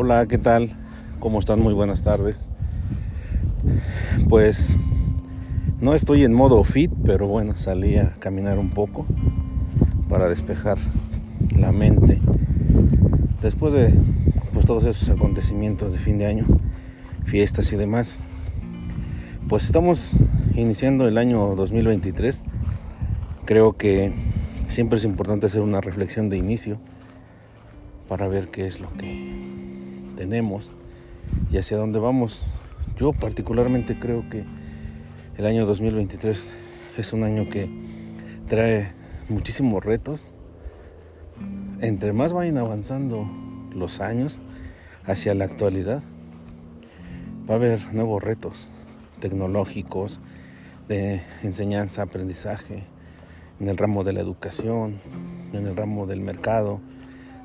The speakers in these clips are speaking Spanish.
Hola, ¿qué tal? ¿Cómo están? Muy buenas tardes. Pues no estoy en modo fit, pero bueno, salí a caminar un poco para despejar la mente. Después de pues todos esos acontecimientos de fin de año, fiestas y demás, pues estamos iniciando el año 2023. Creo que siempre es importante hacer una reflexión de inicio para ver qué es lo que tenemos y hacia dónde vamos. Yo particularmente creo que el año 2023 es un año que trae muchísimos retos. Entre más vayan avanzando los años hacia la actualidad, va a haber nuevos retos tecnológicos, de enseñanza, aprendizaje, en el ramo de la educación, en el ramo del mercado,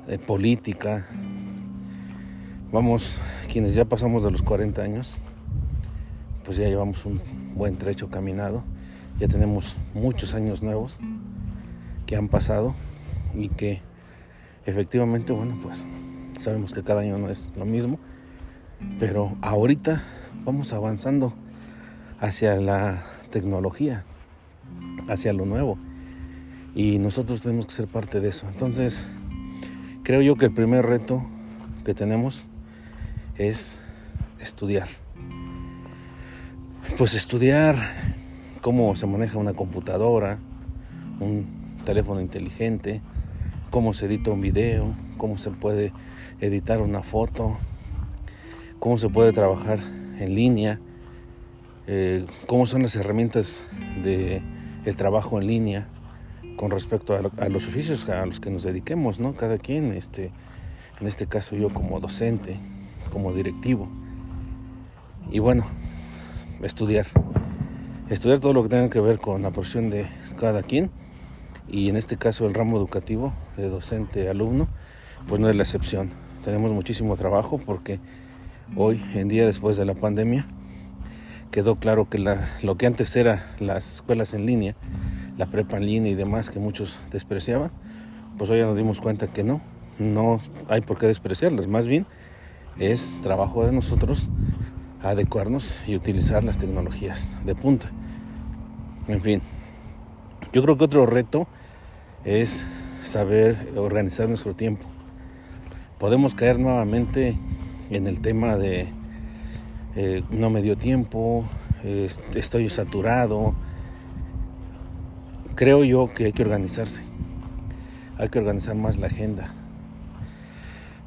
de política, Vamos, quienes ya pasamos de los 40 años, pues ya llevamos un buen trecho caminado, ya tenemos muchos años nuevos que han pasado y que efectivamente, bueno, pues sabemos que cada año no es lo mismo, pero ahorita vamos avanzando hacia la tecnología, hacia lo nuevo y nosotros tenemos que ser parte de eso. Entonces, creo yo que el primer reto que tenemos es estudiar. Pues estudiar cómo se maneja una computadora, un teléfono inteligente, cómo se edita un video, cómo se puede editar una foto, cómo se puede trabajar en línea, eh, cómo son las herramientas de trabajo en línea con respecto a, los oficios a los que nos dediquemos, ¿no? Cada quien, este, en este caso yo como docente, como directivo. Y bueno, estudiar. Estudiar todo lo que tenga que ver con la profesión de cada quien. Y en este caso el ramo educativo de docente alumno, pues no es la excepción. Tenemos muchísimo trabajo porque hoy en día después de la pandemia quedó claro que lo que antes era las escuelas en línea, la prepa en línea y demás que muchos despreciaban, pues hoy ya nos dimos cuenta que no, no hay por qué despreciarlas, más bien es trabajo de nosotros adecuarnos y utilizar las tecnologías de punta. En fin, yo creo que otro reto es saber organizar nuestro tiempo. Podemos caer nuevamente en el tema de eh, no me dio tiempo, estoy saturado. Creo yo que hay que organizarse, hay que organizar más la agenda.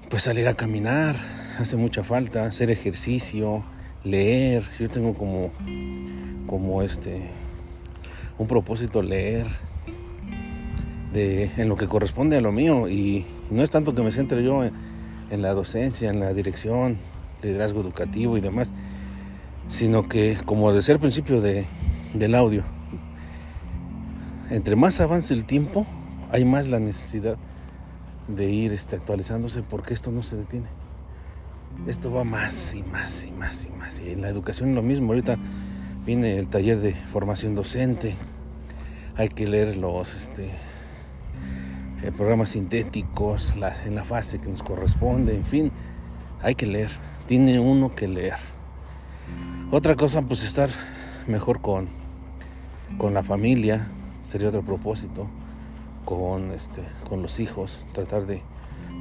Pues salir a caminar, hace mucha falta, hacer ejercicio, leer. Yo tengo como, como este, un propósito leer de, en lo que corresponde a lo mío. Y no es tanto que me centre yo en, la docencia, en la dirección, liderazgo educativo y demás, sino que como decía al principio de, del audio, entre más avance el tiempo, hay más la necesidad de ir este, actualizándose porque esto no se detiene esto va más y más y más y más. Y en la educación lo mismo. Ahorita viene el taller de formación docente. Hay que leer los este, eh, programas sintéticos en la fase que nos corresponde. En fin, hay que leer. Tiene uno que leer. Otra cosa, pues estar mejor con, con la familia. Sería otro propósito. Con, este, con los hijos. Tratar de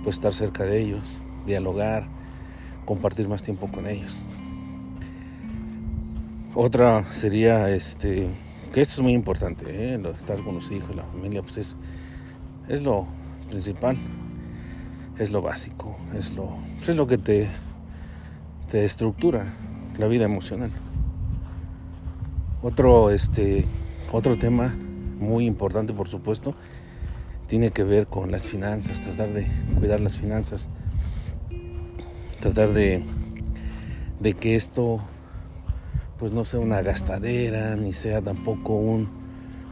pues, estar cerca de ellos. Dialogar compartir más tiempo con ellos. Otra sería este que esto es muy importante, ¿eh? estar con los hijos, la familia, pues es, es lo principal, es lo básico, es lo, pues es lo que te, te estructura la vida emocional. Otro, este, otro tema muy importante, por supuesto, tiene que ver con las finanzas, tratar de cuidar las finanzas tratar de, de que esto pues no sea una gastadera, ni sea tampoco un,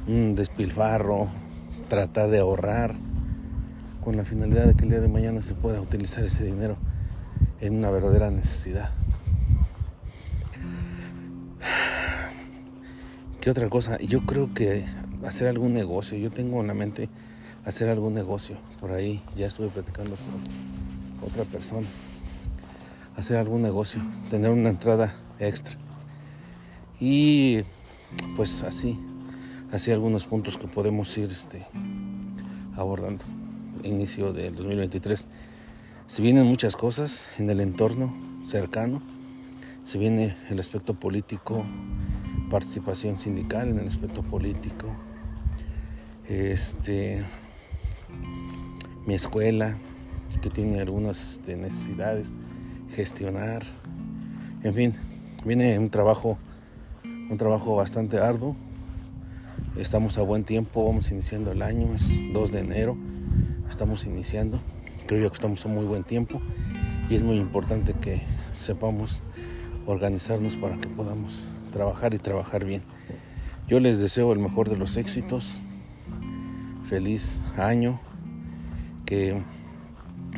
un despilfarro, tratar de ahorrar con la finalidad de que el día de mañana se pueda utilizar ese dinero en una verdadera necesidad. ¿Qué otra cosa? Yo creo que hacer algún negocio, yo tengo en la mente hacer algún negocio, por ahí ya estuve platicando con otra persona hacer algún negocio, tener una entrada extra. Y pues así, así algunos puntos que podemos ir este, abordando. Inicio del 2023. Se vienen muchas cosas en el entorno cercano. Se viene el aspecto político, participación sindical en el aspecto político. Este, mi escuela, que tiene algunas este, necesidades, gestionar. En fin, viene un trabajo, un trabajo bastante arduo. Estamos a buen tiempo, vamos iniciando el año, es 2 de enero, estamos iniciando. Creo yo que estamos a muy buen tiempo y es muy importante que sepamos organizarnos para que podamos trabajar y trabajar bien. Yo les deseo el mejor de los éxitos, feliz año, que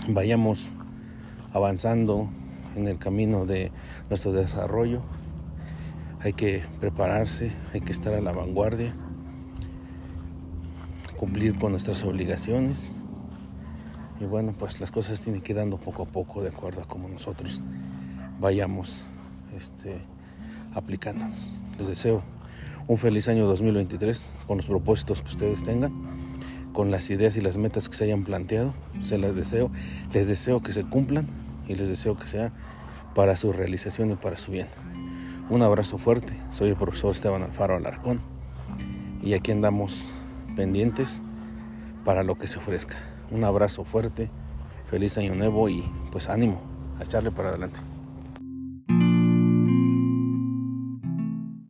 vayamos avanzando en el camino de nuestro desarrollo. Hay que prepararse, hay que estar a la vanguardia, cumplir con nuestras obligaciones. Y bueno, pues las cosas tienen que ir dando poco a poco de acuerdo a cómo nosotros vayamos este, aplicándonos. Les deseo un feliz año 2023 con los propósitos que ustedes tengan, con las ideas y las metas que se hayan planteado. Se las deseo, les deseo que se cumplan y les deseo que sea para su realización y para su bien. Un abrazo fuerte, soy el profesor Esteban Alfaro Alarcón y aquí andamos pendientes para lo que se ofrezca. Un abrazo fuerte, feliz año nuevo y pues ánimo a echarle para adelante.